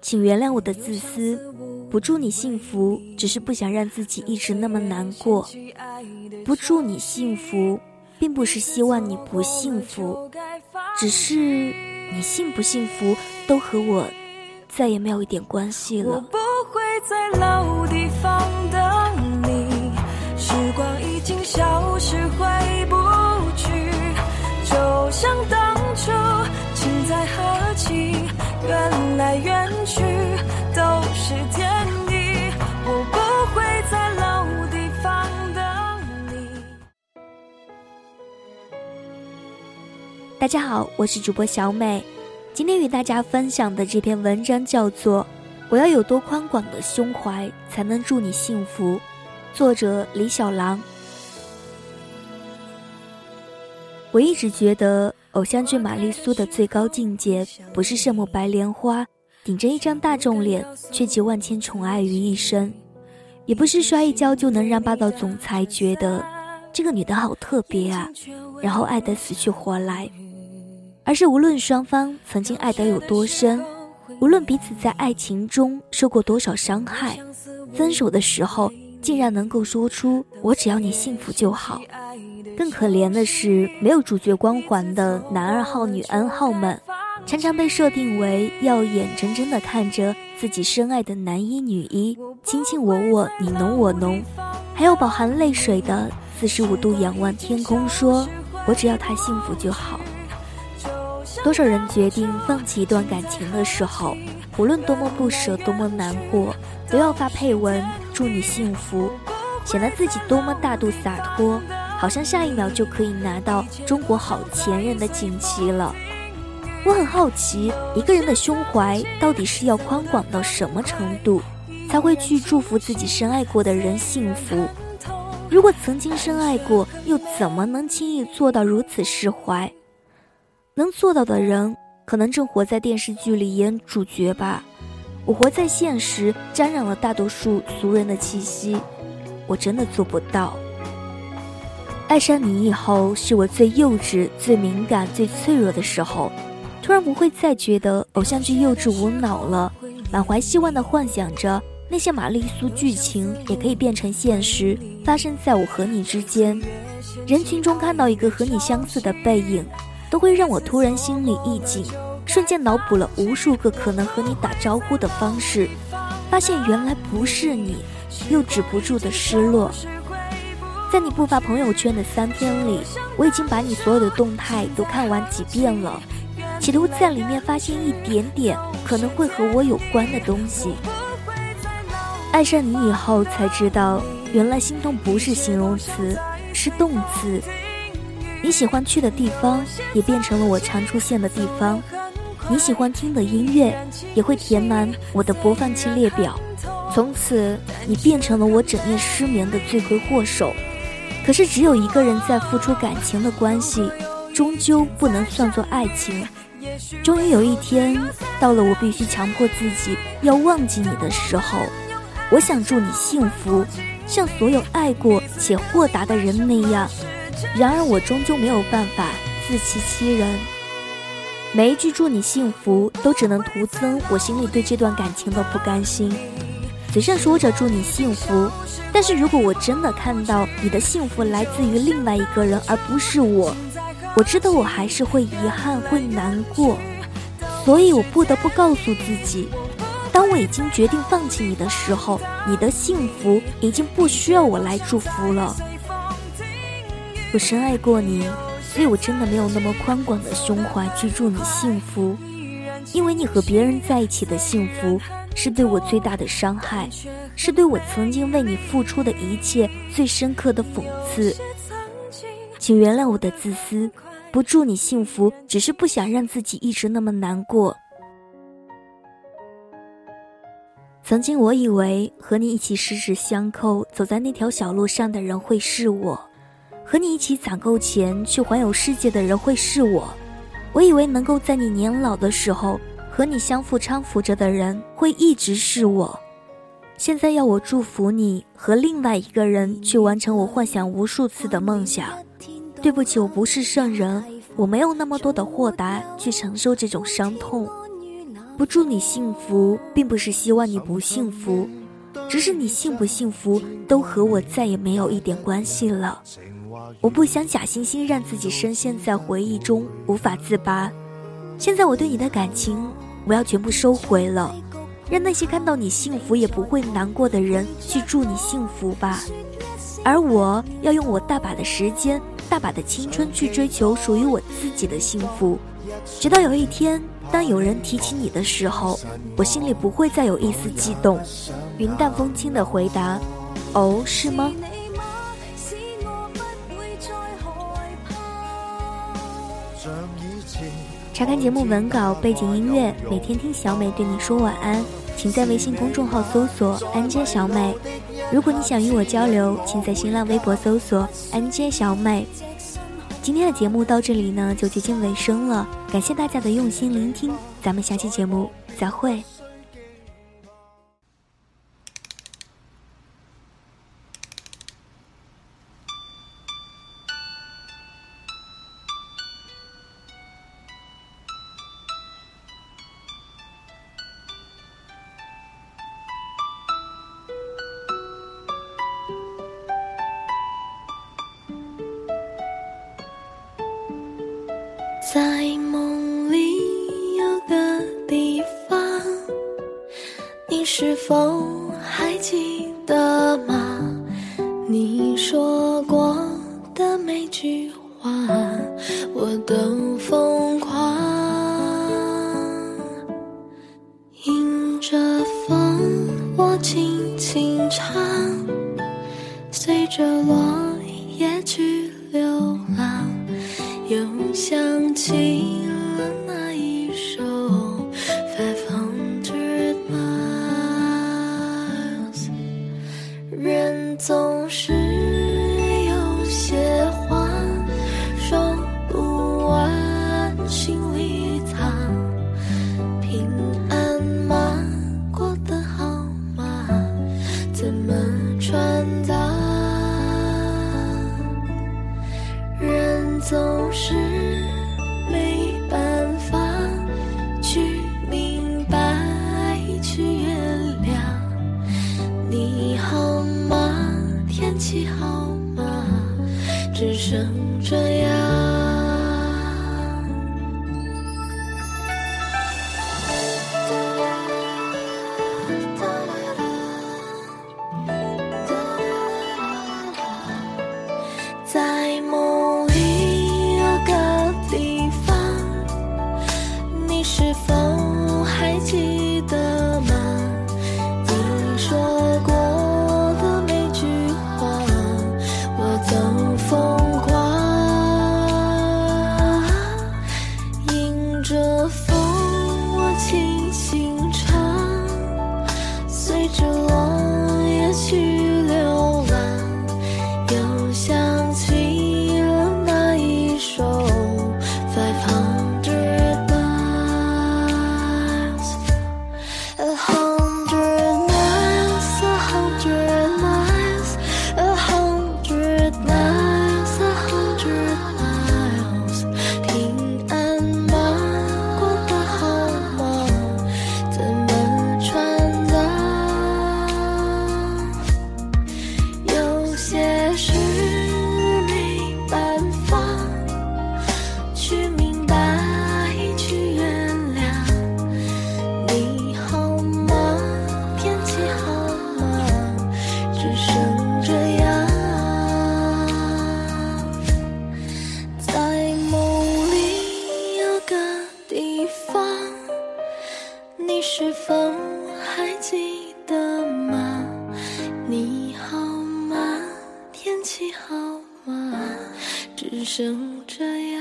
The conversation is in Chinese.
请原谅我的自私，不祝你幸福，只是不想让自己一直那么难过。不祝你幸福，并不是希望你不幸福，只是你幸不幸福都和我再也没有一点关系了。我不会在老地方大家好，我是主播小美，今天与大家分享的这篇文章叫做《我要有多宽广的胸怀，才能祝你幸福》，作者李小狼。我一直觉得，偶像剧玛丽苏的最高境界，不是圣母白莲花顶着一张大众脸，却集万千宠爱于一身，也不是摔一跤就能让霸道总裁觉得这个女的好特别啊，然后爱得死去活来。而是无论双方曾经爱得有多深，无论彼此在爱情中受过多少伤害，分手的时候竟然能够说出“我只要你幸福就好”。更可怜的是，没有主角光环的男二号、女 N 号们，常常被设定为要眼睁睁地看着自己深爱的男一、女一卿卿我我、你侬我侬，还要饱含泪水的四十五度仰望天空，说“我只要他幸福就好”。多少人决定放弃一段感情的时候，无论多么不舍、多么难过，都要发配文祝你幸福，显得自己多么大度洒脱，好像下一秒就可以拿到中国好前任的锦旗了。我很好奇，一个人的胸怀到底是要宽广到什么程度，才会去祝福自己深爱过的人幸福？如果曾经深爱过，又怎么能轻易做到如此释怀？能做到的人，可能正活在电视剧里演主角吧。我活在现实，沾染了大多数俗人的气息，我真的做不到。爱上你以后，是我最幼稚、最敏感、最脆弱的时候。突然不会再觉得偶像剧幼稚无脑了，满怀希望的幻想着那些玛丽苏剧情也可以变成现实，发生在我和你之间。人群中看到一个和你相似的背影。都会让我突然心里一紧，瞬间脑补了无数个可能和你打招呼的方式，发现原来不是你，又止不住的失落。在你不发朋友圈的三天里，我已经把你所有的动态都看完几遍了，企图在里面发现一点点可能会和我有关的东西。爱上你以后才知道，原来心动不是形容词，是动词。你喜欢去的地方，也变成了我常出现的地方；你喜欢听的音乐，也会填满我的播放器列表。从此，你变成了我整夜失眠的罪魁祸首。可是，只有一个人在付出感情的关系，终究不能算作爱情。终于有一天，到了我必须强迫自己要忘记你的时候，我想祝你幸福，像所有爱过且豁达的人那样。然而我终究没有办法自欺欺人，每一句祝你幸福都只能徒增我心里对这段感情的不甘心。嘴上说着祝你幸福，但是如果我真的看到你的幸福来自于另外一个人而不是我，我知道我还是会遗憾会难过，所以我不得不告诉自己，当我已经决定放弃你的时候，你的幸福已经不需要我来祝福了。我深爱过你，所以我真的没有那么宽广的胸怀去祝你幸福，因为你和别人在一起的幸福是对我最大的伤害，是对我曾经为你付出的一切最深刻的讽刺。请原谅我的自私，不祝你幸福，只是不想让自己一直那么难过。曾经我以为和你一起十指相扣走在那条小路上的人会是我。和你一起攒够钱去环游世界的人会是我，我以为能够在你年老的时候和你相互搀扶着的人会一直是我，现在要我祝福你和另外一个人去完成我幻想无数次的梦想。对不起，我不是圣人，我没有那么多的豁达去承受这种伤痛。不祝你幸福，并不是希望你不幸福，只是你幸不幸福都和我再也没有一点关系了。我不想假惺惺让自己深陷在回忆中无法自拔。现在我对你的感情，我要全部收回了。让那些看到你幸福也不会难过的人去祝你幸福吧，而我要用我大把的时间、大把的青春去追求属于我自己的幸福，直到有一天，当有人提起你的时候，我心里不会再有一丝激动。云淡风轻的回答：“哦，是吗？”查看节目文稿、背景音乐，每天听小美对你说晚安，请在微信公众号搜索“安间小美”。如果你想与我交流，请在新浪微博搜索“安间小美”。今天的节目到这里呢，就接近尾声了，感谢大家的用心聆听，咱们下期节目再会。在梦里有个地方，你是否还记得吗？你说过的每句话，我都疯狂。迎着风，我轻轻唱，随着落叶去起是否还记得吗？你好吗？天气好吗？只剩这样。